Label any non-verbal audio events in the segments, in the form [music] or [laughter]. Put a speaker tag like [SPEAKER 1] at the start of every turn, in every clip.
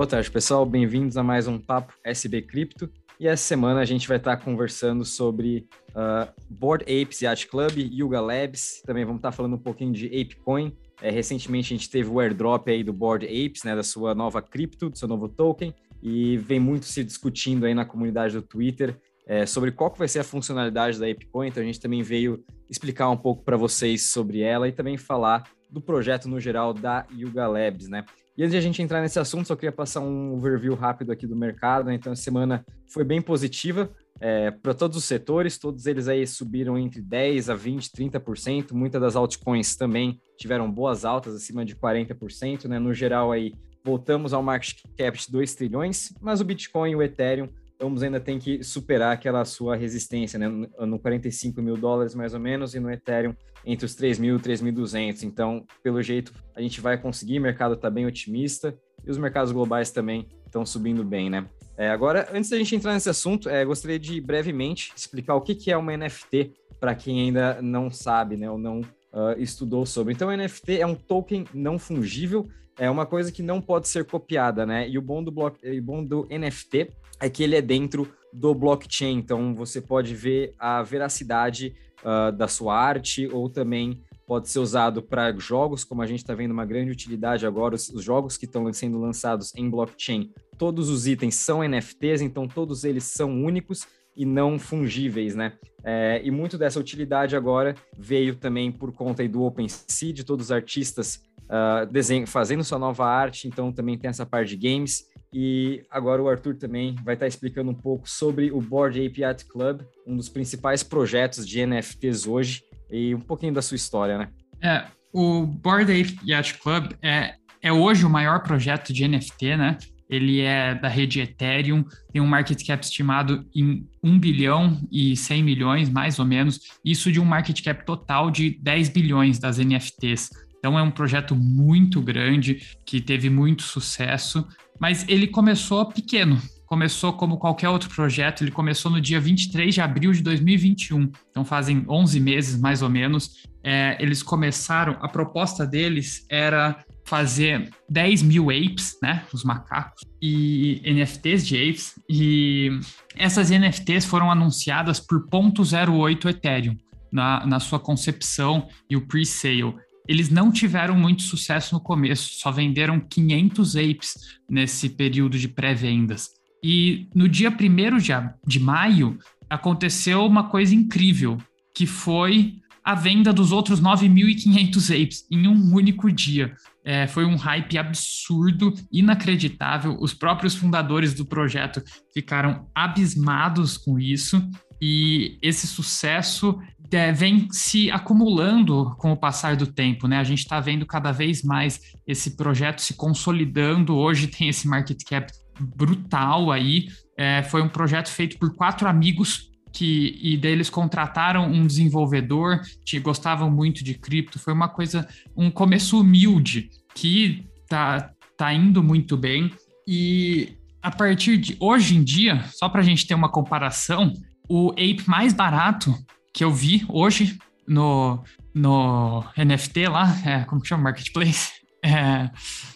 [SPEAKER 1] Boa tarde, pessoal. Bem-vindos a mais um Papo SB Cripto. E essa semana a gente vai estar conversando sobre uh, Board Apes Yacht Club, Yuga Labs. Também vamos estar falando um pouquinho de ApeCoin. É, recentemente a gente teve o airdrop aí do Board Apes, né, da sua nova cripto, do seu novo token. E vem muito se discutindo aí na comunidade do Twitter é, sobre qual que vai ser a funcionalidade da ApeCoin. Então a gente também veio explicar um pouco para vocês sobre ela e também falar do projeto no geral da Yuga Labs, né? E antes de a gente entrar nesse assunto, só queria passar um overview rápido aqui do mercado. Né? Então, a semana foi bem positiva é, para todos os setores, todos eles aí subiram entre 10% a 20%, 30%. Muitas das altcoins também tiveram boas altas, acima de 40%. Né? No geral, aí voltamos ao market cap de 2 trilhões, mas o Bitcoin e o Ethereum vamos ainda tem que superar aquela sua resistência, né? No 45 mil dólares mais ou menos e no Ethereum entre os 3 mil e 3.200. Então, pelo jeito, a gente vai conseguir. O mercado está bem otimista e os mercados globais também estão subindo bem, né? É, agora, antes da gente entrar nesse assunto, é, gostaria de brevemente explicar o que, que é uma NFT para quem ainda não sabe, né? Ou não uh, estudou sobre. Então, NFT é um token não fungível, é uma coisa que não pode ser copiada, né? E o bom do, bloco, o bom do NFT é que ele é dentro do blockchain, então você pode ver a veracidade uh, da sua arte ou também pode ser usado para jogos, como a gente está vendo uma grande utilidade agora, os, os jogos que estão sendo lançados em blockchain, todos os itens são NFTs, então todos eles são únicos e não fungíveis, né? É, e muito dessa utilidade agora veio também por conta do OpenSea, de todos os artistas uh, fazendo sua nova arte, então também tem essa parte de games. E agora o Arthur também vai estar explicando um pouco sobre o Board Ape Yacht Club, um dos principais projetos de NFTs hoje, e um pouquinho da sua história, né?
[SPEAKER 2] É, o Board Ape Yacht Club é, é hoje o maior projeto de NFT, né? Ele é da rede Ethereum, tem um market cap estimado em 1 bilhão e 100 milhões, mais ou menos, isso de um market cap total de 10 bilhões das NFTs. Então é um projeto muito grande que teve muito sucesso, mas ele começou pequeno. Começou como qualquer outro projeto, ele começou no dia 23 de abril de 2021, então fazem 11 meses mais ou menos. É, eles começaram, a proposta deles era fazer 10 mil apes, né, os macacos, e NFTs de apes, e essas NFTs foram anunciadas por 0.08 Ethereum na, na sua concepção e o pre-sale eles não tiveram muito sucesso no começo, só venderam 500 apes nesse período de pré-vendas. E no dia 1 de, de maio, aconteceu uma coisa incrível, que foi a venda dos outros 9.500 apes em um único dia. É, foi um hype absurdo, inacreditável. Os próprios fundadores do projeto ficaram abismados com isso. E esse sucesso é, vem se acumulando com o passar do tempo, né? A gente está vendo cada vez mais esse projeto se consolidando. Hoje tem esse market cap brutal aí. É, foi um projeto feito por quatro amigos que e deles contrataram um desenvolvedor que gostavam muito de cripto. Foi uma coisa, um começo humilde que tá, tá indo muito bem. E a partir de hoje em dia, só para a gente ter uma comparação, o ape mais barato que eu vi hoje no, no NFT lá, é, como que chama? Marketplace? [laughs] É,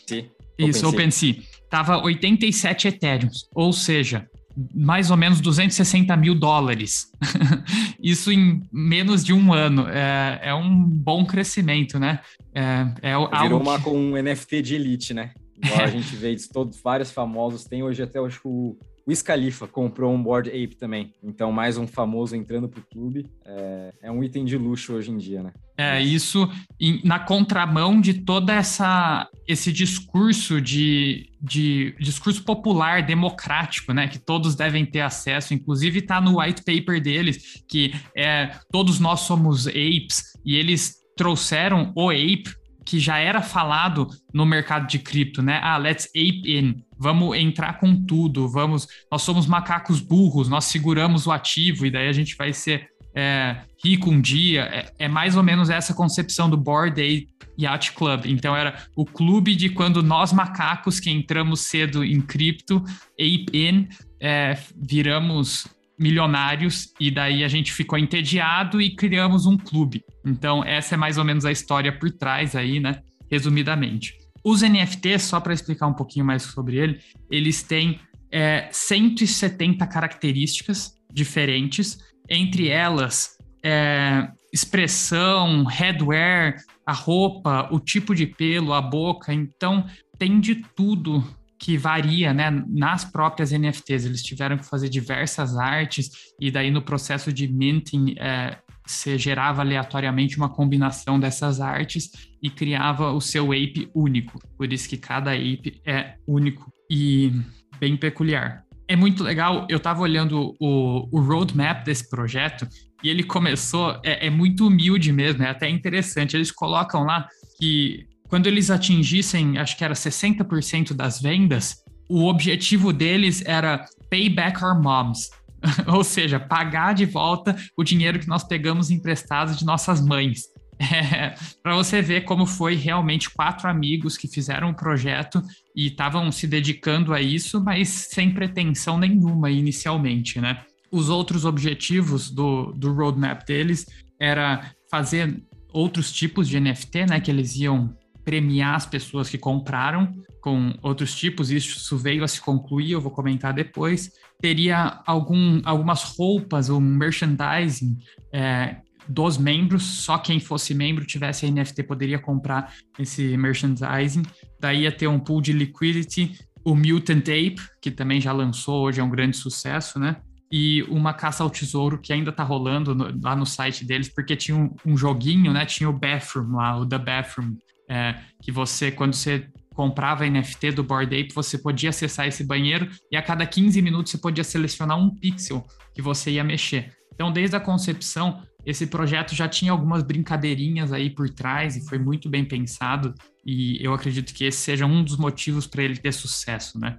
[SPEAKER 1] Sim,
[SPEAKER 2] isso, OpenSea. OpenSea. Tava 87 Ethereums, ou seja, mais ou menos 260 mil dólares. [laughs] Isso em menos de um ano. É, é um bom crescimento, né?
[SPEAKER 1] É, é Virou algo... uma com um NFT de elite, né? Igual a [laughs] gente vê todos vários famosos. Tem hoje até acho, o o Scalifa comprou um Board Ape também. Então, mais um famoso entrando pro clube. É, é um item de luxo hoje em dia, né?
[SPEAKER 2] É, isso em, na contramão de toda essa esse discurso de, de discurso popular democrático, né, que todos devem ter acesso, inclusive está no white paper deles, que é todos nós somos apes e eles trouxeram o ape que já era falado no mercado de cripto, né? Ah, let's ape in, vamos entrar com tudo, vamos, nós somos macacos burros, nós seguramos o ativo e daí a gente vai ser é, rico um dia. É, é, mais ou menos essa concepção do Board Ape Yacht Club. Então era o clube de quando nós macacos que entramos cedo em cripto, ape in, é, viramos milionários e daí a gente ficou entediado e criamos um clube. Então essa é mais ou menos a história por trás aí, né? Resumidamente. Os NFTs, só para explicar um pouquinho mais sobre ele, eles têm é, 170 características diferentes, entre elas é, expressão, headwear, a roupa, o tipo de pelo, a boca. Então, tem de tudo que varia né, nas próprias NFTs. Eles tiveram que fazer diversas artes, e daí no processo de minting, é, você gerava aleatoriamente uma combinação dessas artes e criava o seu ape único. Por isso que cada ape é único e bem peculiar. É muito legal, eu estava olhando o, o roadmap desse projeto e ele começou, é, é muito humilde mesmo, é até interessante. Eles colocam lá que quando eles atingissem, acho que era 60% das vendas, o objetivo deles era pay back our moms. [laughs] Ou seja, pagar de volta o dinheiro que nós pegamos emprestado de nossas mães. [laughs] Para você ver como foi realmente quatro amigos que fizeram o projeto e estavam se dedicando a isso, mas sem pretensão nenhuma inicialmente, né? Os outros objetivos do, do roadmap deles era fazer outros tipos de NFT, né? Que eles iam premiar as pessoas que compraram com outros tipos, isso veio a se concluir, eu vou comentar depois. Teria algum, algumas roupas, um merchandising é, dos membros, só quem fosse membro tivesse NFT poderia comprar esse merchandising. Daí ia ter um pool de liquidity, o Mutant Ape, que também já lançou, hoje é um grande sucesso, né? E uma caça ao tesouro que ainda tá rolando no, lá no site deles, porque tinha um, um, joguinho, né? Tinha o Bathroom lá, o The Bathroom, é, que você, quando você comprava NFT do Board Ape, você podia acessar esse banheiro e a cada 15 minutos você podia selecionar um pixel que você ia mexer. Então, desde a concepção, esse projeto já tinha algumas brincadeirinhas aí por trás e foi muito bem pensado e eu acredito que esse seja um dos motivos para ele ter sucesso, né?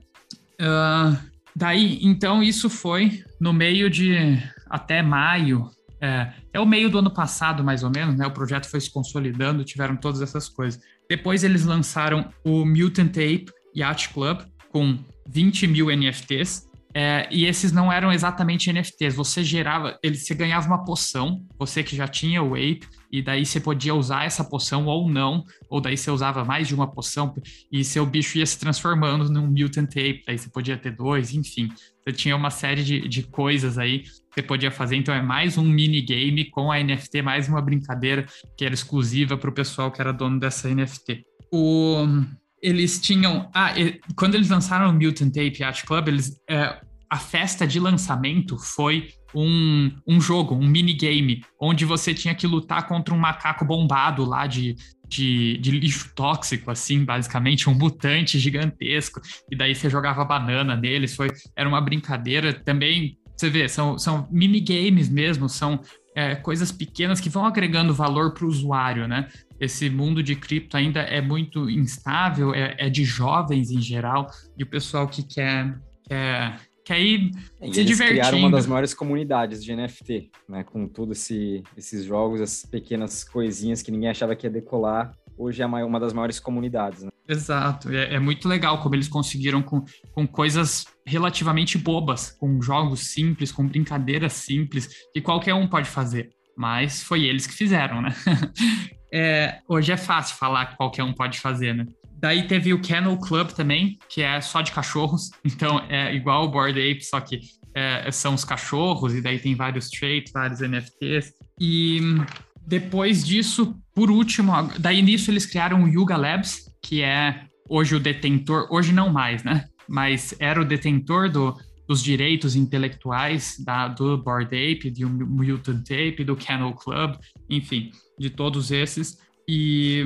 [SPEAKER 2] Uh, daí, então, isso foi no meio de até maio é, é o meio do ano passado, mais ou menos, né? O projeto foi se consolidando, tiveram todas essas coisas. Depois eles lançaram o Mutant Ape Yacht Club com 20 mil NFTs. É, e esses não eram exatamente NFTs. Você gerava, ele, você ganhava uma poção, você que já tinha o Ape, e daí você podia usar essa poção ou não, ou daí você usava mais de uma poção, e seu bicho ia se transformando num Mutant Ape, daí você podia ter dois, enfim. Você tinha uma série de, de coisas aí que você podia fazer. Então é mais um minigame com a NFT, mais uma brincadeira que era exclusiva para o pessoal que era dono dessa NFT. O, eles tinham. Ah, quando eles lançaram o Mutant Ape Yacht Club, eles, é, a festa de lançamento foi um, um jogo, um minigame, onde você tinha que lutar contra um macaco bombado lá de, de, de, lixo tóxico, assim, basicamente, um mutante gigantesco, e daí você jogava banana neles, foi, era uma brincadeira também, você vê, são, são minigames mesmo, são é, coisas pequenas que vão agregando valor para o usuário, né? Esse mundo de cripto ainda é muito instável, é, é de jovens em geral, e o pessoal que quer, quer que aí
[SPEAKER 1] e se eles divertindo. criaram uma das maiores comunidades de NFT, né? Com todos esse, esses jogos, as pequenas coisinhas que ninguém achava que ia decolar. Hoje é uma das maiores comunidades, né?
[SPEAKER 2] Exato. É, é, muito legal como eles conseguiram com, com coisas relativamente bobas, com jogos simples, com brincadeiras simples, que qualquer um pode fazer. Mas foi eles que fizeram, né? [laughs] é, hoje é fácil falar que qualquer um pode fazer, né? Daí teve o Kennel Club também, que é só de cachorros. [laughs] Então é igual o Board Ape, só que é, são os cachorros, e daí tem vários traits, vários NFTs. E depois disso, por último, daí nisso eles criaram o Yuga Labs, que é hoje o detentor, hoje não mais, né? Mas era o detentor do, dos direitos intelectuais da, do Board Ape, do Mutant Ape, do Kennel Club, enfim, de todos esses. E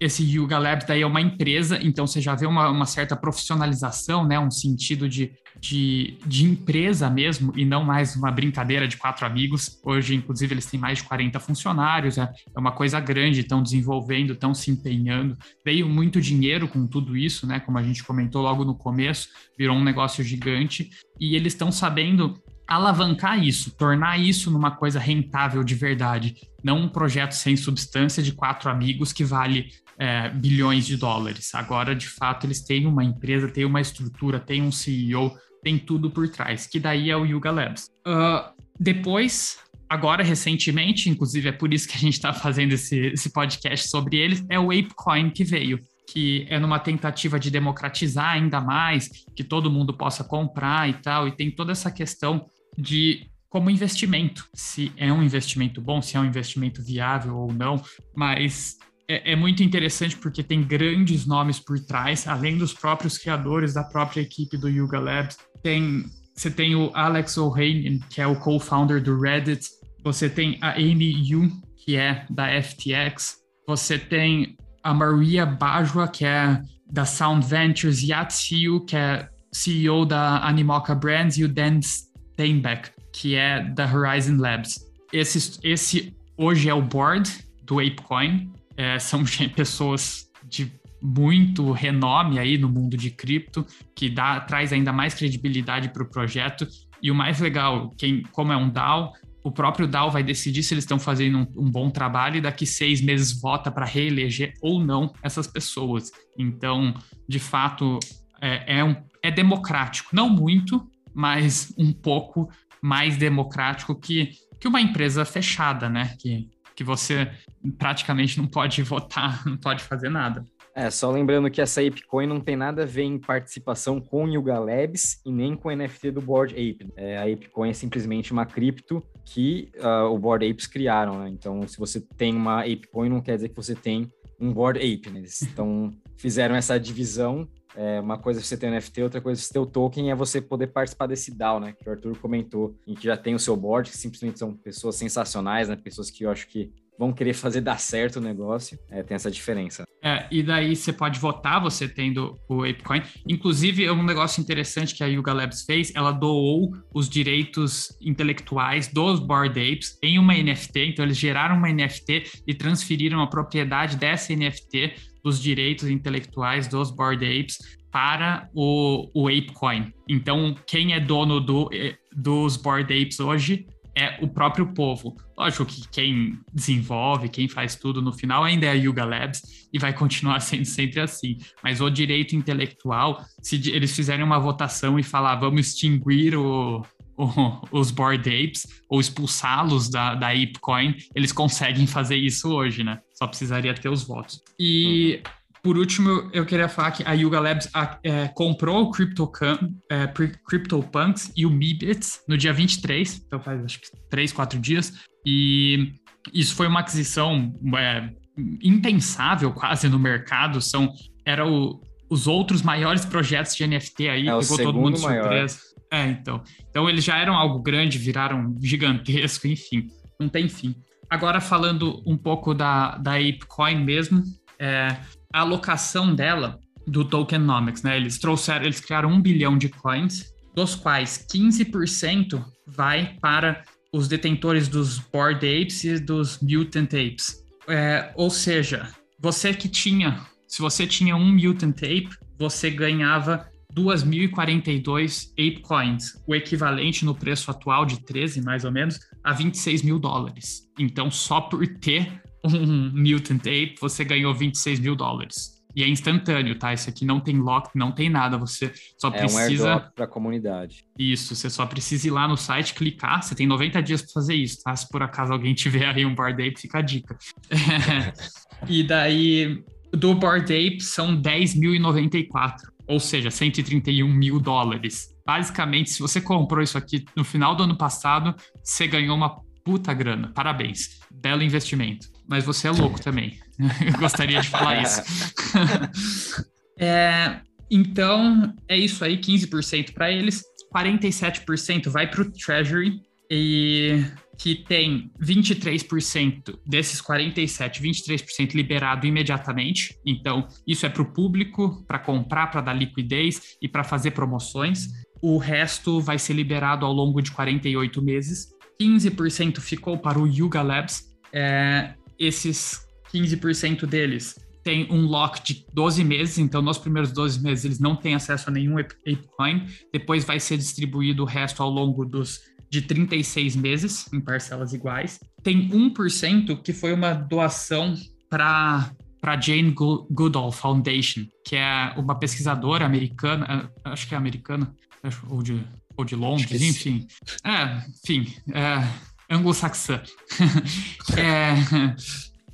[SPEAKER 2] esse Yuga Labs daí é uma empresa, então você já vê uma, uma certa profissionalização, né? Um sentido de, de, de, empresa mesmo, e não mais uma brincadeira de quatro amigos. Hoje, inclusive, eles têm mais de 40 funcionários, é, é uma coisa grande, estão desenvolvendo, estão se empenhando. Veio muito dinheiro com tudo isso, né? Como a gente comentou logo no começo, virou um negócio gigante, e eles estão sabendo alavancar isso, tornar isso numa coisa rentável de verdade, não um projeto sem substância de quatro amigos que vale é, bilhões de dólares. Agora, de fato, eles têm uma empresa, têm uma estrutura, têm um CEO, tem tudo por trás, que daí é o Yuga Labs. Uh, depois, agora recentemente, inclusive é por isso que a gente está fazendo esse, esse podcast sobre eles, é o ApeCoin que veio, que é numa tentativa de democratizar ainda mais, que todo mundo possa comprar e tal, e tem toda essa questão de como investimento, se é um investimento bom, se é um investimento viável ou não, mas é, é, muito interessante porque tem grandes nomes por trás, além dos próprios criadores da própria equipe do Yuga Labs. Tem, você tem o Alex O'Hagan, que é o co-founder do Reddit. Você tem a Amy Yu, que é da FTX. Você tem a Maria Bajwa, que é da Sound Ventures, Yatsiu, que é CEO da Animoca Brands, e o Dan Steinbeck, que é da Horizon Labs. Esse, esse hoje é o board do ApeCoin é, são [laughs] pessoas de muito renome aí no mundo de cripto, que dá, traz ainda mais credibilidade para o projeto. E o mais legal, quem, como é um DAO, o próprio DAO vai decidir se eles estão fazendo um, um, bom trabalho e daqui seis meses vota para reeleger ou não essas pessoas. Então, de fato, é, é, um, é democrático. Não muito, mas um pouco mais democrático que, que uma empresa fechada, né? Que que você praticamente não pode votar, [laughs] não pode fazer nada.
[SPEAKER 1] É, só lembrando que essa ApeCoin não tem nada a ver em participação com o Yuga Labs e nem com o NFT do Board Ape. É, a ApeCoin é simplesmente uma cripto que uh, o Board Apes criaram, né? Então, se você tem uma ApeCoin, não quer dizer que você tem um Board Ape, né? Eles [laughs] então, fizeram essa divisão é, uma coisa é você ter um NFT, outra coisa é você ter o token, é você poder participar desse DAO, né? Que o Arthur comentou, em que já tem o seu board, que simplesmente são pessoas sensacionais, né? Pessoas que eu acho que vão querer fazer dar certo o negócio. É, tem essa diferença.
[SPEAKER 2] É, e daí você pode votar, você tendo o ApeCoin. Inclusive, é um negócio interessante que a Yuga Labs fez, ela doou os direitos intelectuais dos Bored Apes em uma NFT. Então, eles geraram uma NFT e transferiram a propriedade dessa NFT dos direitos intelectuais dos Bored Apes para o, o ApeCoin. Então, quem é dono do, eh, dos Bored Apes hoje é o próprio povo. Lógico que quem desenvolve, quem faz tudo no final ainda é a Yuga Labs e vai continuar [laughs] sendo sempre assim. Mas o direito intelectual, se eles fizerem uma votação e falar vamos extinguir o, os Bored Apes ou expulsá-los da, da ApeCoin, eles conseguem fazer isso hoje, né? Só precisaria ter os votos. E por último, eu queria falar que a Yuga Labs é, comprou o CryptoPunks é, CryptoPunks e o Mibits no dia 23, então faz acho que 3, 4 dias, e isso foi uma aquisição é, impensável quase no mercado, são, era o, os outros maiores projetos de NFT aí,
[SPEAKER 1] é pegou todo mundo de surpresa.
[SPEAKER 2] É, então. Então eles já eram algo grande, viraram gigantesco, [laughs] enfim, não tem fim. Agora falando um pouco da, da ApeCoin mesmo, é, a alocação dela do tokenomics, né? Eles trouxeram, eles criaram um bilhão de coins, dos quais 15% vai para os detentores dos Bored Apes e dos Mutant Apes. É, ou seja, você que tinha, se você tinha um Mutant Ape, você ganhava 2.042 Ape Coins, o equivalente no preço atual de 13, mais ou menos, a 26 mil dólares. Então, só por ter um Mutant Ape, você ganhou 26 mil dólares. E é instantâneo, tá? Esse aqui não tem lock, não tem nada. Você só é precisa.
[SPEAKER 1] É um para a comunidade.
[SPEAKER 2] Isso, você só precisa ir lá no site, clicar. Você tem 90 dias para fazer isso, tá? Se por acaso alguém tiver aí um Bored Ape, fica a dica. [laughs] e daí, do Bored Ape são 10.094 ou seja, 131 mil dólares. Basicamente, se você comprou isso aqui no final do ano passado, você ganhou uma puta grana. Parabéns. Belo investimento. Mas você é louco também. [laughs] Eu gostaria de falar isso. [laughs] é, então, é isso aí: 15% para eles, 47% vai para o Treasury e que tem 23% desses 47, 23% liberado imediatamente. Então, isso é para o público, para comprar, para dar liquidez e para fazer promoções. O resto vai ser liberado ao longo de 48 meses. 15% ficou para o Yuga Labs. É, esses 15% deles tem um lock de 12 meses, então nos primeiros 12 meses eles não têm acesso a nenhum ApeCoin. Depois vai ser distribuído o resto ao longo dos de 36 meses, em parcelas iguais. Tem 1% que foi uma doação para para Jane Goodall Foundation, que é uma pesquisadora americana, é, acho que é americana, ou de, ou de Londres, enfim. É, enfim, é, anglo-saxã. [laughs] é,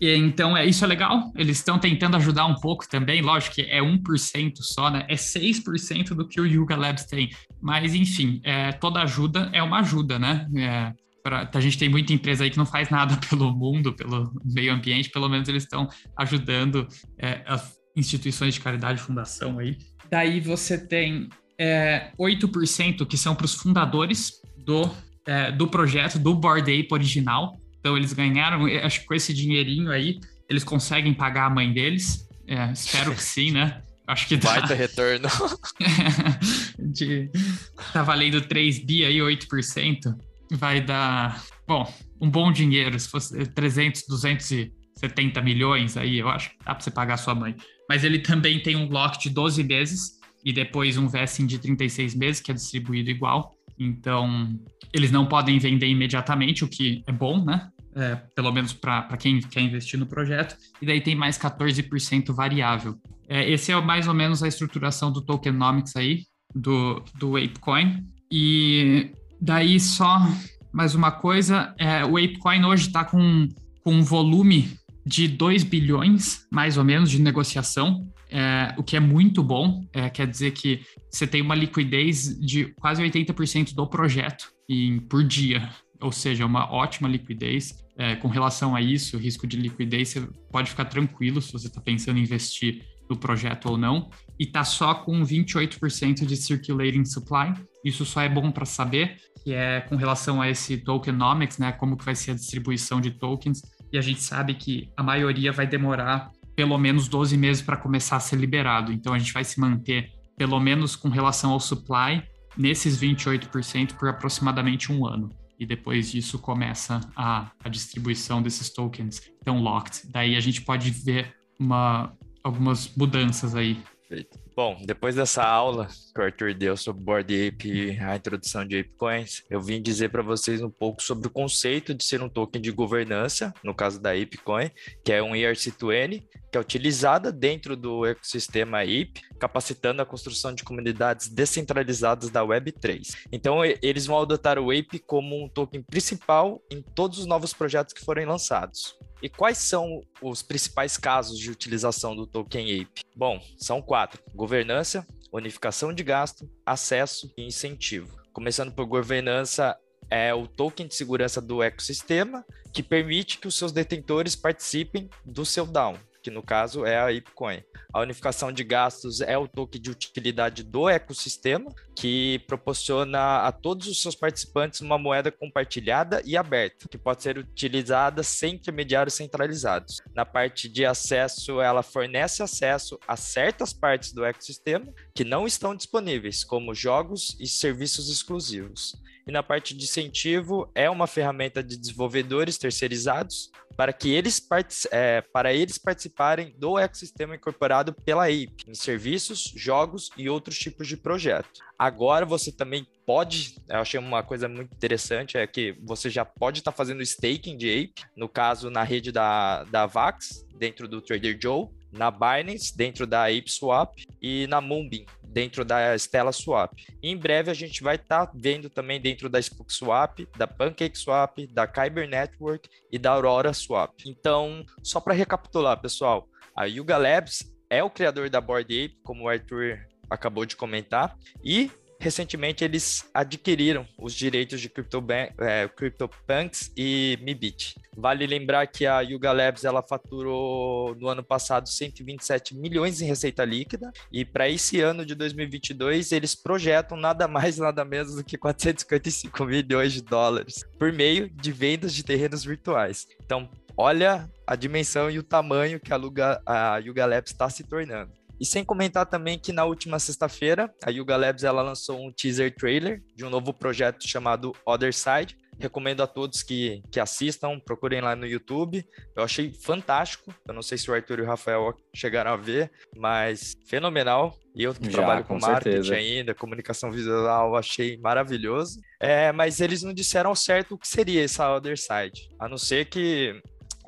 [SPEAKER 2] E, então, é, isso é legal. Eles estão tentando ajudar um pouco também. Lógico que é 1% só, né? É 6% do que o Yuga Labs tem. Mas, enfim, é, toda ajuda é uma ajuda, né? É, pra, a gente tem muita empresa aí que não faz nada [laughs] pelo mundo, pelo meio ambiente. Pelo menos eles estão ajudando é, as instituições de caridade, fundação aí. Daí você tem é, 8% que são para os fundadores do, é, do projeto, do Board Ape original. Então eles ganharam, acho que com esse dinheirinho aí, eles conseguem pagar a mãe deles. É, espero que sim, né? Acho que
[SPEAKER 3] dá. Baita retorno. [laughs]
[SPEAKER 2] de, tá valendo 3 bi aí, 8%. Vai dar, bom, um bom dinheiro. Se fosse 300, 270 milhões aí, eu acho que dá para você pagar a sua mãe. Mas ele também tem um lock de 12 meses e depois um vesting de 36 meses, que é distribuído igual. Então, eles não podem vender imediatamente, o que é bom, né? É, pelo menos para quem quer investir no projeto, e daí tem mais 14% variável. É, esse é mais ou menos a estruturação do tokenomics aí, do, do ApeCoin. E daí só mais uma coisa, é, o ApeCoin hoje está com, com um volume de 2 bilhões, mais ou menos, de negociação, é, o que é muito bom. É, quer dizer que você tem uma liquidez de quase 80% do projeto em, por dia, ou seja, uma ótima liquidez é, com relação a isso, risco de liquidez, você pode ficar tranquilo se você está pensando em investir no projeto ou não. E está só com 28% de circulating supply. Isso só é bom para saber, que é com relação a esse tokenomics, né? Como que vai ser a distribuição de tokens. E a gente sabe que a maioria vai demorar pelo menos 12 meses para começar a ser liberado. Então a gente vai se manter, pelo menos com relação ao supply, nesses 28% por aproximadamente um ano e depois disso começa a, a distribuição desses tokens então locked. Daí a gente pode ver uma, algumas mudanças aí.
[SPEAKER 3] Perfeito. Bom, depois dessa aula que o Arthur deu sobre Board Ape a introdução de ApeCoins, eu vim dizer para vocês um pouco sobre o conceito de ser um token de governança, no caso da ApeCoin, que é um ERC20, que é utilizada dentro do ecossistema Ape, capacitando a construção de comunidades descentralizadas da Web3. Então, eles vão adotar o Ape como um token principal em todos os novos projetos que forem lançados. E quais são os principais casos de utilização do token Ape? Bom, são quatro: governança, unificação de gasto, acesso e incentivo. Começando por governança, é o token de segurança do ecossistema que permite que os seus detentores participem do seu DAO, que no caso é a IPCoin. A unificação de gastos é o token de utilidade do ecossistema, que proporciona a todos os seus participantes uma moeda compartilhada e aberta, que pode ser utilizada sem intermediários centralizados. Na parte de acesso, ela fornece acesso a certas partes do ecossistema que não estão disponíveis, como jogos e serviços exclusivos. E na parte de incentivo, é uma ferramenta de desenvolvedores terceirizados para que eles, é, para eles participarem do ecossistema incorporado pela Ape, em serviços, jogos e outros tipos de projetos. Agora você também pode, eu achei uma coisa muito interessante, é que você já pode estar tá fazendo staking de Ape, no caso na rede da, da Vax, dentro do Trader Joe, na Binance, dentro da ApeSwap e na Moonbeam, dentro da Stella Swap. E em breve a gente vai estar tá vendo também dentro da SpookSwap, da PancakeSwap, da Kyber Network e da Aurora Swap. Então, só para recapitular, pessoal, a Yuga Labs é o criador da Board Ape, como o Arthur acabou de comentar, e recentemente eles adquiriram os direitos de é, CryptoPunks e Mibit. Vale lembrar que a Yuga Labs ela faturou no ano passado 127 milhões em receita líquida e para esse ano de 2022 eles projetam nada mais nada menos do que 455 milhões de dólares por meio de vendas de terrenos virtuais. Então, olha a dimensão e o tamanho que a, Luga, a Yuga Labs está se tornando. E sem comentar também que na última sexta-feira, a Yuga Labs ela lançou um teaser trailer de um novo projeto chamado Other Side. Recomendo a todos que, que assistam, procurem lá no YouTube. Eu achei fantástico. Eu não sei se o Arthur e o Rafael chegaram a ver, mas fenomenal. E eu que Já, trabalho com, com marketing ainda, comunicação visual, achei maravilhoso. É, mas eles não disseram ao certo o que seria essa Other Side. A não ser que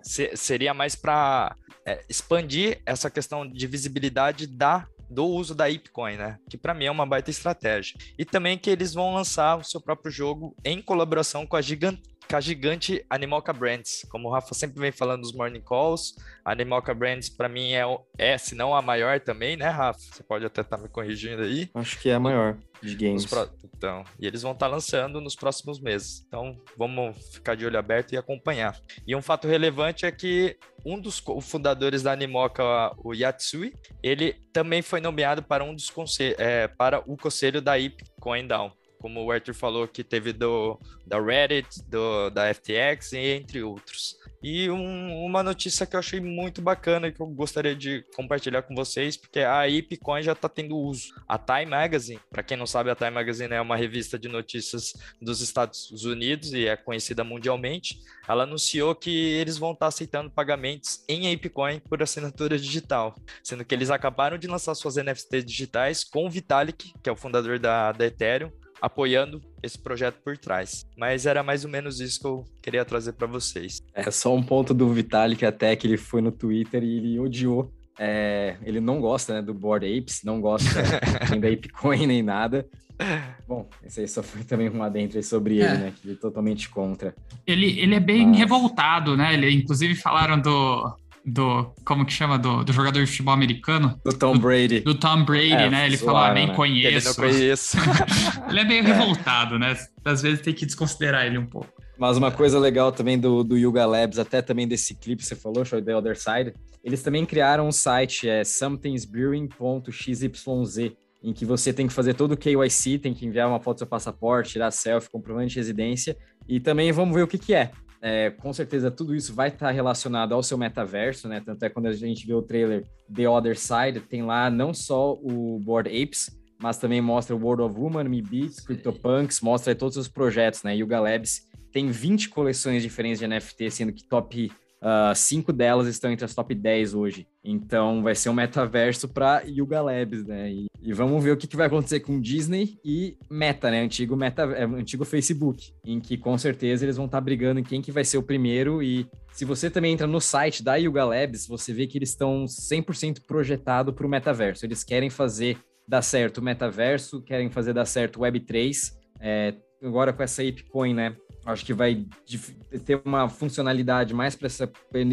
[SPEAKER 3] se, seria mais para é, expandir essa questão de visibilidade da do uso da Ipcoin, né? Que para mim é uma baita estratégia. E também que eles vão lançar o seu próprio jogo em colaboração com a, Gigant com a gigante Animalca Brands. Como o Rafa sempre vem falando nos morning calls, a Animalca Brands para mim é, é, se não a maior também, né, Rafa? Você pode até estar tá me corrigindo aí.
[SPEAKER 1] Acho que é a maior de games.
[SPEAKER 3] Pro... Então, e eles vão estar tá lançando nos próximos meses. Então, vamos ficar de olho aberto e acompanhar. E um fato relevante é que um dos fundadores da Animoca, o Yatsui, ele também foi nomeado para um dos conselhos, é, para o conselho da IP CoinDown como o Arthur falou, que teve do da Reddit, do, da FTX, entre outros. E um, uma notícia que eu achei muito bacana que eu gostaria de compartilhar com vocês, porque a IPCoin já está tendo uso. A Time Magazine, para quem não sabe, a Time Magazine é uma revista de notícias dos Estados Unidos e é conhecida mundialmente. Ela anunciou que eles vão estar tá aceitando pagamentos em ApeCoin por assinatura digital, sendo que eles acabaram de lançar suas NFTs digitais com o Vitalik, que é o fundador da, da Ethereum, apoiando esse projeto por trás. Mas era mais ou menos isso que eu queria trazer para vocês.
[SPEAKER 1] É só um ponto do Vitalik até que ele foi no Twitter e ele odiou. É, ele não gosta né, do Board Apes, não gosta [laughs] nem da ApeCoin nem nada. Bom, esse aí só foi também um adentro sobre é. ele, né? Que ele é totalmente contra.
[SPEAKER 2] Ele, ele é bem Mas... revoltado, né? Ele, inclusive, falaram do, do. Como que chama? Do, do jogador de futebol americano?
[SPEAKER 1] Do Tom Brady.
[SPEAKER 2] Do, do Tom Brady, é, né? Ele falou, ah, nem né? conheço.
[SPEAKER 3] Ele não conheço. [laughs]
[SPEAKER 2] ele é meio revoltado, né? Às vezes tem que desconsiderar ele um pouco.
[SPEAKER 1] Mas uma coisa legal também do, do Yuga Labs, até também desse clipe que você falou, Show The Other Side, eles também criaram um site, é somethingsbrewing.xyz, em que você tem que fazer todo o KYC, tem que enviar uma foto do seu passaporte, tirar selfie, comprovante de residência, e também vamos ver o que, que é. É, com certeza tudo isso vai estar relacionado ao seu metaverso, né? Tanto é quando a gente vê o trailer The Other Side, tem lá não só o Board Apes, mas também mostra o World of Woman, Me Beats, CryptoPunks, mostra todos os projetos, né? Yuga Labs tem 20 coleções diferentes de NFT, sendo que top Uh, cinco delas estão entre as top 10 hoje. Então vai ser um metaverso para Yuga Labs, né? E, e, vamos ver o que, que, vai acontecer com Disney e Meta, né? Antigo, Meta, é, antigo Facebook, em que com certeza eles vão estar tá brigando em quem que vai ser o primeiro. E se você também entra no site da Yuga Labs, você vê que eles estão 100% projetado para o metaverso. Eles querem fazer dar certo o metaverso, querem fazer dar certo o Web3. É, agora com essa ApeCoin, né? Acho que vai ter uma funcionalidade mais para esse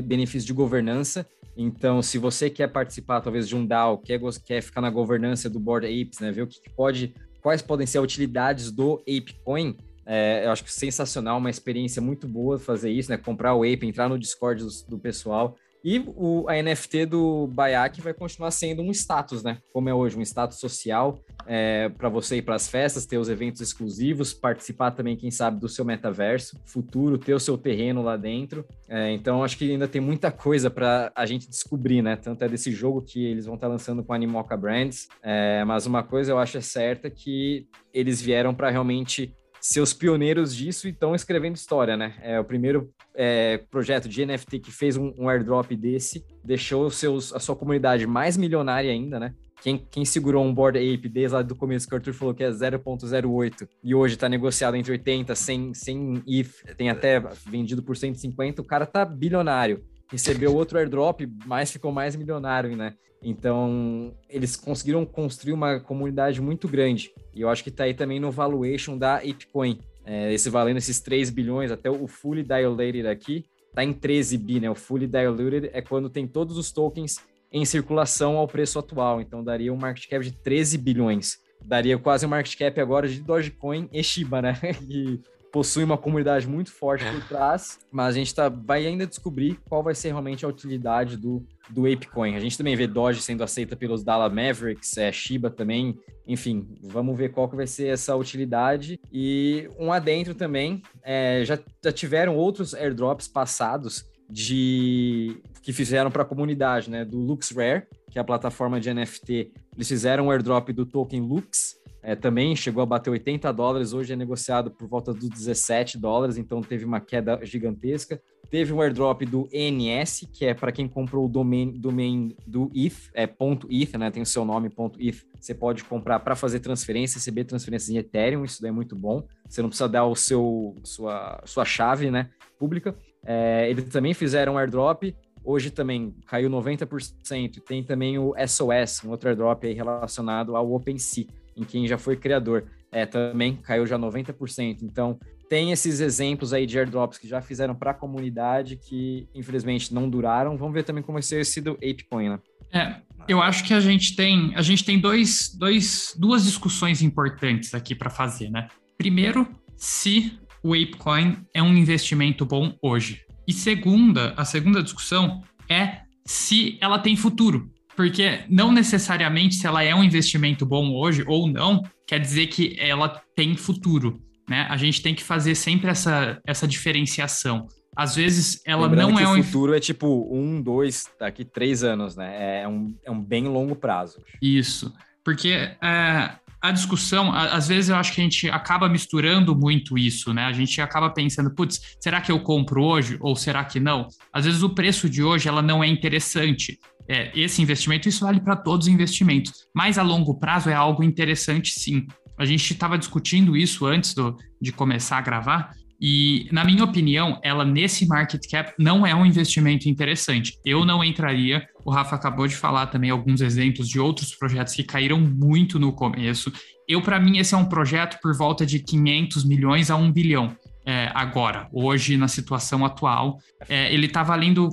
[SPEAKER 1] benefício de governança. Então, se você quer participar, talvez, de um DAO, quer, quer ficar na governança do Board Apes, né? Ver o que pode, quais podem ser as utilidades do ApeCoin, é, eu acho que sensacional, uma experiência muito boa fazer isso, né? Comprar o Ape, entrar no Discord do, do pessoal e o, a NFT do Bayak vai continuar sendo um status, né? Como é hoje, um status social é, para você ir para as festas, ter os eventos exclusivos, participar também, quem sabe, do seu metaverso futuro, ter o seu terreno lá dentro. É, então, acho que ainda tem muita coisa para a gente descobrir, né? Tanto é desse jogo que eles vão estar tá lançando com a Animoca Brands, é, mas uma coisa eu acho é certa que eles vieram para realmente ser os pioneiros disso e estão escrevendo história, né? É o primeiro é, projeto de NFT que fez um, um airdrop desse, deixou seus, a sua comunidade mais milionária ainda, né? Quem, quem segurou um Board Ape desde lá do começo, que o Arthur falou que é 0.08 e hoje está negociado entre 80, 100, 100 ETH, tem até vendido por 150, o cara tá bilionário. Recebeu outro airdrop, mas ficou mais milionário, né? Então, eles conseguiram construir uma comunidade muito grande. E eu acho que está aí também no valuation da ApeCoin. É, esse valendo esses 3 bilhões, até o fully diluted aqui, está em 13 bi, né? O fully diluted é quando tem todos os tokens em circulação ao preço atual. Então, daria um market cap de 13 bilhões. Daria quase um market cap agora de Dogecoin e Shiba, né? [laughs] E possui uma comunidade muito forte por trás, mas a gente tá, vai ainda descobrir qual vai ser realmente a utilidade do, do ApeCoin. A gente também vê Doge sendo aceita pelos Dallas Mavericks, é, Shiba também, enfim, vamos ver qual que vai ser essa utilidade. E um adentro também, é, já, já tiveram outros airdrops passados de que fizeram para a comunidade, né, do LuxRare, que é a plataforma de NFT. Eles fizeram um airdrop do token Lux, é, também chegou a bater 80 dólares, hoje é negociado por volta dos 17 dólares, então teve uma queda gigantesca. Teve um airdrop do ENS, que é para quem comprou o domain, domain do ETH, é ponto .eth, né? Tem o seu nome, ponto .eth. Você pode comprar para fazer transferência, receber transferências em Ethereum, isso daí é muito bom. Você não precisa dar o seu sua, sua chave, né, pública. É, eles também fizeram um airdrop Hoje também caiu 90%. Tem também o SOS, um outro airdrop aí relacionado ao OpenSea em quem já foi criador. É, também caiu já 90%. Então, tem esses exemplos aí de airdrops que já fizeram para a comunidade que infelizmente não duraram. Vamos ver também como vai ser esse do ApeCoin, né?
[SPEAKER 2] É, eu acho que a gente tem a gente tem dois, dois, duas discussões importantes aqui para fazer, né? Primeiro, se o ApeCoin é um investimento bom hoje. E segunda, a segunda discussão é se ela tem futuro. Porque não necessariamente se ela é um investimento bom hoje ou não, quer dizer que ela tem futuro. Né? A gente tem que fazer sempre essa, essa diferenciação. Às vezes ela
[SPEAKER 1] Lembrando
[SPEAKER 2] não é
[SPEAKER 1] um. O futuro é tipo um, dois, daqui três anos, né? É um, é um bem longo prazo.
[SPEAKER 2] Isso. Porque é, a discussão, às vezes eu acho que a gente acaba misturando muito isso, né? A gente acaba pensando, putz, será que eu compro hoje ou será que não? Às vezes o preço de hoje ela não é interessante. É, esse investimento, isso vale para todos os investimentos, mas a longo prazo é algo interessante sim. A gente estava discutindo isso antes do, de começar a gravar, e, na minha opinião, ela nesse market cap não é um investimento interessante. Eu não entraria. O Rafa acabou de falar também alguns exemplos de outros projetos que caíram muito no começo. Eu, para mim, esse é um projeto por volta de 500 milhões a 1 bilhão. É, agora, hoje, na situação atual, é, ele está valendo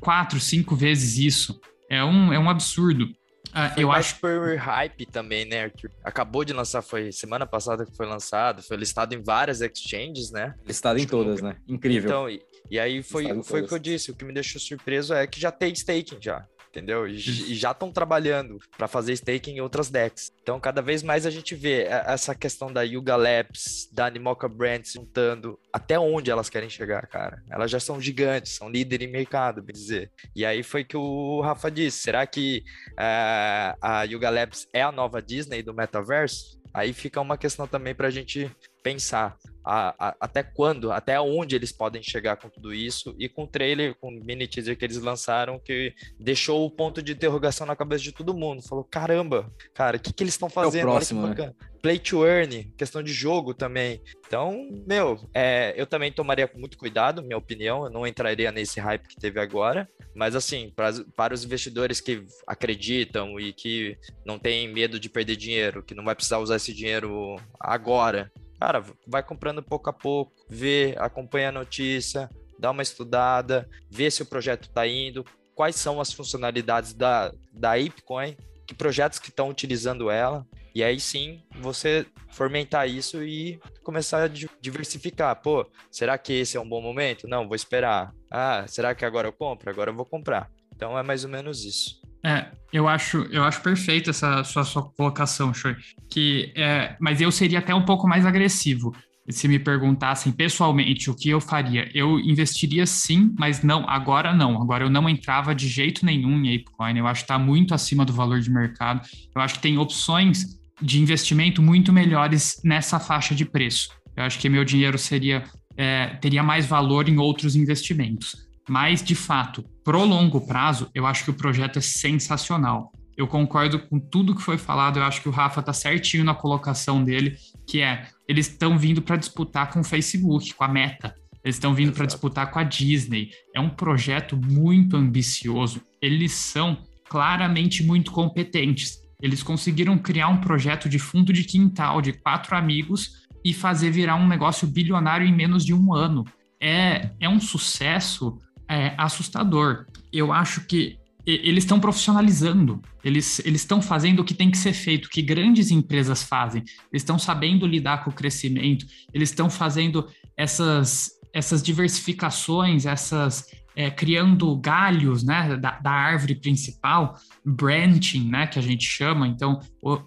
[SPEAKER 2] quatro, cinco vezes isso. É um, é um absurdo.
[SPEAKER 3] Uh, eu acho por hype também, né, Arthur? Acabou de lançar, foi semana passada que foi lançado, foi listado em várias exchanges, né?
[SPEAKER 1] Listado em todas, né? Incrível.
[SPEAKER 3] Então, e, e aí foi, foi o que eu disse, o que me deixou surpreso é que já tem staking já entendeu? E, já estão trabalhando para fazer staking em outras decks. Então, cada vez mais a gente vê essa questão da Yuga Labs, da Animoca Brands juntando até onde elas querem chegar, cara. Elas já são gigantes, são líder em mercado, bem dizer. E aí foi que o Rafa disse: será que uh, a Yuga Labs é a nova Disney do metaverso? Aí fica uma questão também para a gente pensar a, a, até quando, até onde eles podem chegar com tudo isso e com o trailer, com o mini teaser que eles lançaram que deixou o ponto de interrogação na cabeça de todo mundo. Falou, caramba, cara, o que, que eles estão fazendo?
[SPEAKER 1] É próximo, né?
[SPEAKER 3] Play to earn, questão de jogo também. Então, meu, é, eu também tomaria com muito cuidado, minha opinião, eu não entraria nesse hype que teve agora, mas assim, para, para os investidores que acreditam e que não têm medo de perder dinheiro, que não vai precisar usar esse dinheiro agora, Cara, vai comprando pouco a pouco, vê, acompanha a notícia, dá uma estudada, vê se o projeto está indo, quais são as funcionalidades da, da ApeCoin, que projetos que estão utilizando ela, e aí sim você fomentar isso e começar a diversificar. Pô, será que esse é um bom momento? Não, vou esperar. Ah, será que agora eu compro? Agora eu vou comprar. Então é mais ou menos isso.
[SPEAKER 2] É, eu acho, eu acho perfeito essa sua, sua colocação, Choi. Que, é, mas eu seria até um pouco mais agressivo. Se me perguntassem pessoalmente o que eu faria, eu investiria sim, mas não, agora não. Agora eu não entrava de jeito nenhum em ApeCoin. Eu acho que está muito acima do valor de mercado. Eu acho que tem opções de investimento muito melhores nessa faixa de preço. Eu acho que meu dinheiro seria é, teria mais valor em outros investimentos. Mas, de fato, pro longo prazo, eu acho que o projeto é sensacional. Eu concordo com tudo que foi falado, eu acho que o Rafa tá certinho na colocação dele, que é, eles estão vindo para disputar com o Facebook, com a Meta. Eles estão vindo para disputar com a Disney. É um projeto muito ambicioso. Eles são claramente muito competentes. Eles conseguiram criar um projeto de fundo de quintal de quatro amigos e fazer virar um negócio bilionário em menos de um ano. É, é um sucesso é, assustador. Eu acho que eles estão profissionalizando, eles estão fazendo o que tem que ser feito, que grandes empresas fazem, eles estão sabendo lidar com o crescimento, eles estão fazendo essas, essas diversificações, essas é, criando galhos né, da, da, árvore principal, branching, né, que a gente chama, então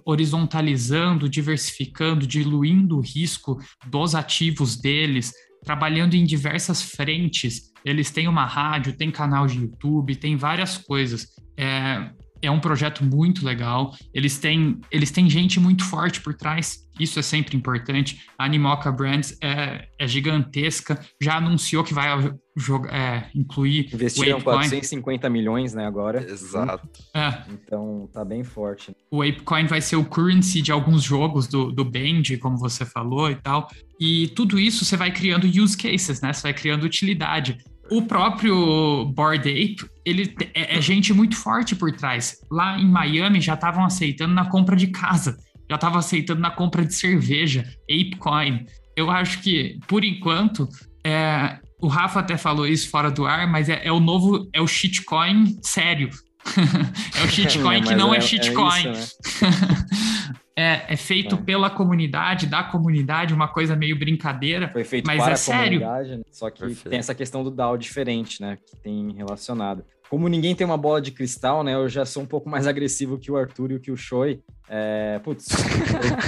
[SPEAKER 2] horizontalizando, diversificando, diluindo o risco dos ativos deles, trabalhando em diversas frentes eles têm uma rádio, tem canal de YouTube, tem várias coisas. É, é um projeto muito legal. Eles têm, eles têm gente muito forte por trás. Isso é sempre importante. A Animoca Brands é, é gigantesca. Já anunciou que vai jogar, é, incluir.
[SPEAKER 1] Investiram 450 milhões, né, agora.
[SPEAKER 3] Exato.
[SPEAKER 2] É.
[SPEAKER 1] Então tá bem forte.
[SPEAKER 2] O ApeCoin vai ser o currency de alguns jogos do, do Band, como você falou e tal. E tudo isso você vai criando use cases, né? Você vai criando utilidade. O próprio Bored Ape, ele é, é gente muito forte por trás. Lá em Miami já estavam aceitando na compra de casa, já estavam aceitando na compra de cerveja, ApeCoin. eu acho que, por enquanto, é, o Rafa até falou isso fora do ar, mas é, é o novo, é o shitcoin sério. [laughs] é o shitcoin que não é, é, é shitcoin. É, isso, né? [laughs] é, é, feito é. pela comunidade, da comunidade, uma coisa meio brincadeira.
[SPEAKER 1] Foi feito
[SPEAKER 2] mas
[SPEAKER 1] para
[SPEAKER 2] é
[SPEAKER 1] a
[SPEAKER 2] sério.
[SPEAKER 1] comunidade, né? só que Perfeito. tem essa questão do DAO diferente, né? Que tem relacionado. Como ninguém tem uma bola de cristal, né? Eu já sou um pouco mais agressivo que o Arthur e que o Choi. É, putz,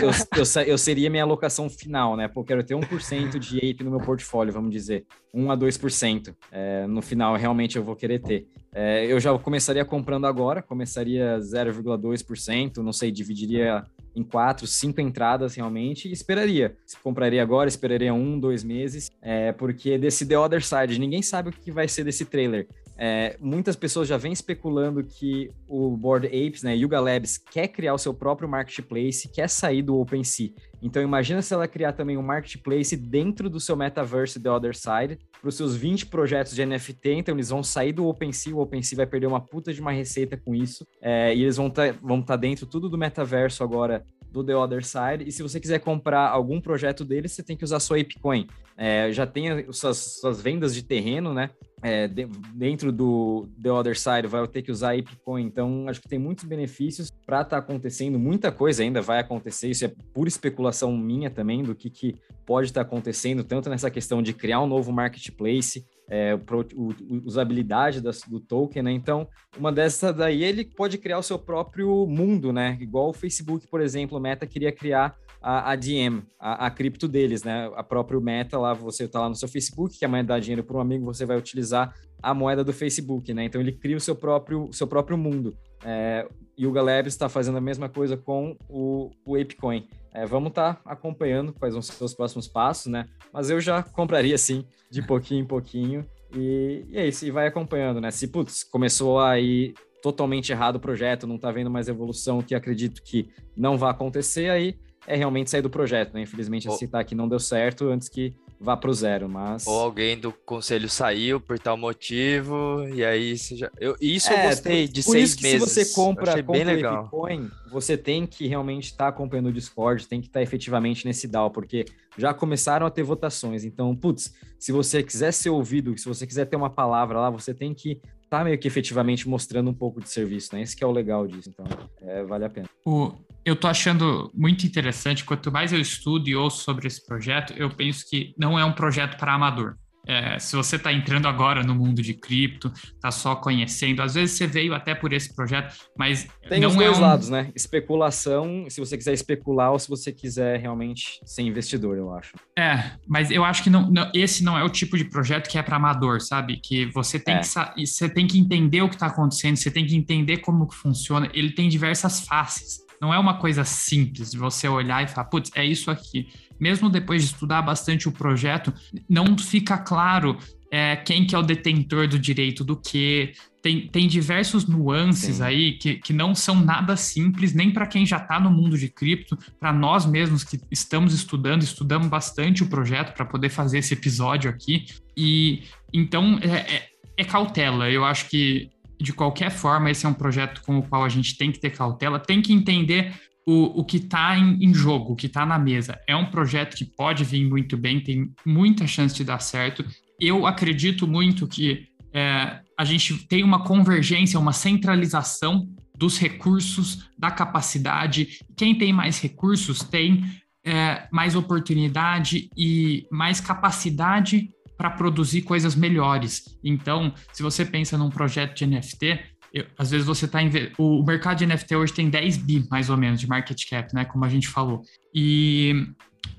[SPEAKER 1] eu, eu, eu, eu, seria minha alocação final, né? Pô, quero ter 1% de Ape no meu portfólio, vamos dizer. 1 a 2%. É, no final, realmente eu vou querer ter. É, eu já começaria comprando agora, começaria 0,2%, não sei, dividiria em quatro, cinco entradas realmente e esperaria. Se compraria agora, esperaria um, dois meses, é, porque desse The Other Side, ninguém sabe o que vai ser desse trailer. É, muitas pessoas já vêm especulando que o Board Apes, né, Yuga Labs, quer criar o seu próprio marketplace, quer sair do OpenSea. Então imagina se ela criar também um marketplace dentro do seu metaverse The Other Side, para os seus 20 projetos de NFT, então eles vão sair do OpenSea, o OpenSea vai perder uma puta de uma receita com isso, é, e eles vão estar tá, vão tá dentro tudo do metaverso agora do The Other Side. E se você quiser comprar algum projeto deles, você tem que usar sua ApeCoin. É, já tem suas, suas vendas de terreno, né? É, de, dentro do The Other Side vai ter que usar a ApeCoin. Então, acho que tem muitos benefícios para estar tá acontecendo. Muita coisa ainda vai acontecer. Isso é pura especulação minha também do que, que pode estar tá acontecendo, tanto nessa questão de criar um novo marketplace, é, pro, o, usabilidade das, do token, né? Então, uma dessas daí, ele pode criar o seu próprio mundo, né? Igual o Facebook, por exemplo, o Meta queria criar a, a DM, a, a cripto deles, né? A própria Meta lá, você tá lá no seu Facebook, que amanhã dá dinheiro para um amigo, você vai utilizar a moeda do Facebook, né? Então, ele cria o seu próprio, seu próprio mundo. É, Yuga Labs está fazendo a mesma coisa com o, o ApeCoin. É, vamos estar tá acompanhando quais vão ser os próximos passos, né? Mas eu já compraria sim, de pouquinho em pouquinho. E, e é isso, e vai acompanhando, né? Se, putz, começou aí totalmente errado o projeto, não tá vendo mais evolução, que acredito que não vai acontecer, aí é realmente sair do projeto, né? Infelizmente, aceitar que não deu certo antes que vá para o zero, mas...
[SPEAKER 3] Ou alguém do conselho saiu por tal motivo, e aí você já... Eu, isso é, eu gostei de seis isso que meses.
[SPEAKER 1] se você compra, compra bem legal. Bitcoin, você tem que realmente estar tá acompanhando o Discord, tem que estar tá efetivamente nesse DAO, porque já começaram a ter votações. Então, putz, se você quiser ser ouvido, se você quiser ter uma palavra lá, você tem que tá meio que efetivamente mostrando um pouco de serviço, né? Esse que é o legal disso, então é, vale a pena.
[SPEAKER 2] O, eu tô achando muito interessante, quanto mais eu estudo e ouço sobre esse projeto, eu penso que não é um projeto para amador. É, se você está entrando agora no mundo de cripto, está só conhecendo, às vezes você veio até por esse projeto, mas
[SPEAKER 1] tem
[SPEAKER 2] não
[SPEAKER 1] os
[SPEAKER 2] é
[SPEAKER 1] dois
[SPEAKER 2] um...
[SPEAKER 1] lados, né? Especulação, se você quiser especular ou se você quiser realmente ser investidor, eu acho.
[SPEAKER 2] É, mas eu acho que não, não esse não é o tipo de projeto que é para amador, sabe? Que você tem é. que você tem que entender o que está acontecendo, você tem que entender como que funciona. Ele tem diversas faces. Não é uma coisa simples de você olhar e falar, putz, é isso aqui mesmo depois de estudar bastante o projeto, não fica claro é, quem que é o detentor do direito do que. Tem, tem diversos nuances Sim. aí que, que não são nada simples, nem para quem já está no mundo de cripto, para nós mesmos que estamos estudando, estudamos bastante o projeto para poder fazer esse episódio aqui. E então é, é, é cautela. Eu acho que de qualquer forma, esse é um projeto com o qual a gente tem que ter cautela, tem que entender o, o que está em, em, jogo, o que está na mesa. É um projeto que pode vir muito bem, tem muita chance de dar certo. Eu acredito muito que é, a gente tem uma convergência, uma centralização dos recursos, da capacidade. Quem tem mais recursos tem é, mais oportunidade e mais capacidade para produzir coisas melhores. Então, se você pensa num projeto de NFT, eu, às vezes você está o, o mercado de NFT hoje tem 10 bi mais ou menos de market cap, né, como a gente falou. E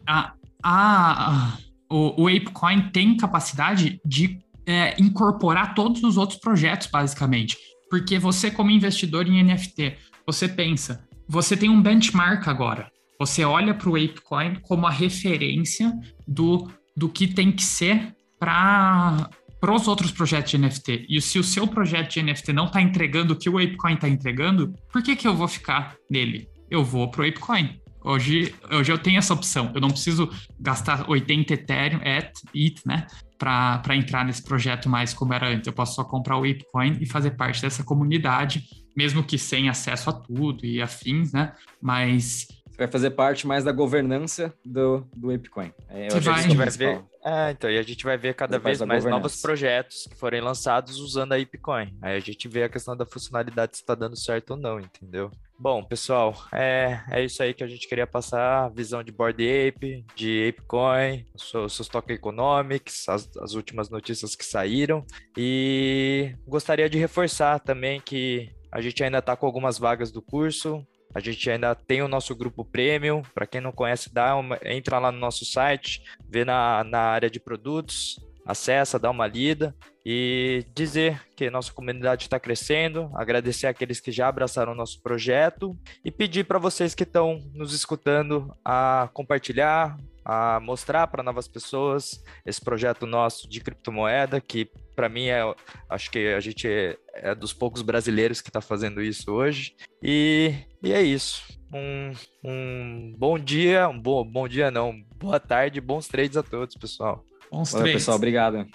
[SPEAKER 2] a, a, a o, o ApeCoin tem capacidade de é, incorporar todos os outros projetos, basicamente. Porque você, como investidor em NFT, você pensa, você tem um benchmark agora. Você olha para o ApeCoin como a referência do, do que tem que ser para os outros projetos de NFT. E se o seu projeto de NFT não está entregando o que o ApeCoin está entregando, por que, que eu vou ficar nele? Eu vou para o ApeCoin. Hoje, hoje eu tenho essa opção. Eu não preciso gastar 80 Ethereum, ETH, né? Para entrar nesse projeto mais como era antes. Eu posso só comprar o ApeCoin e fazer parte dessa comunidade, mesmo que sem acesso a tudo e afins, né? Mas
[SPEAKER 1] Você vai fazer parte mais da governança do, do ApeCoin.
[SPEAKER 2] É, vai,
[SPEAKER 3] a gente vai ver. É, então, e a gente vai ver cada vez mais novos projetos que forem lançados usando a ApeCoin. Aí a gente vê a questão da funcionalidade se está dando certo ou não, entendeu? Bom, pessoal, é, é isso aí que a gente queria passar, visão de Board Ape, de ApeCoin, seus, seus token economics, as, as últimas notícias que saíram. E gostaria de reforçar também que a gente ainda está com algumas vagas do curso. A gente ainda tem o nosso grupo premium. Para quem não conhece, dá uma, entra lá no nosso site, vê na, na área de produtos, acessa, dá uma lida e dizer que nossa comunidade está crescendo, agradecer aqueles que já abraçaram o nosso projeto e pedir para vocês que estão nos escutando a compartilhar, a mostrar para novas pessoas esse projeto nosso de criptomoeda, que para mim é, acho que a gente é, é dos poucos brasileiros que está fazendo isso hoje. E, e é isso. Um, um bom dia, um bom, bom dia não, boa tarde, bons trades a todos, pessoal.
[SPEAKER 1] Bons Valeu, trades. pessoal, obrigado.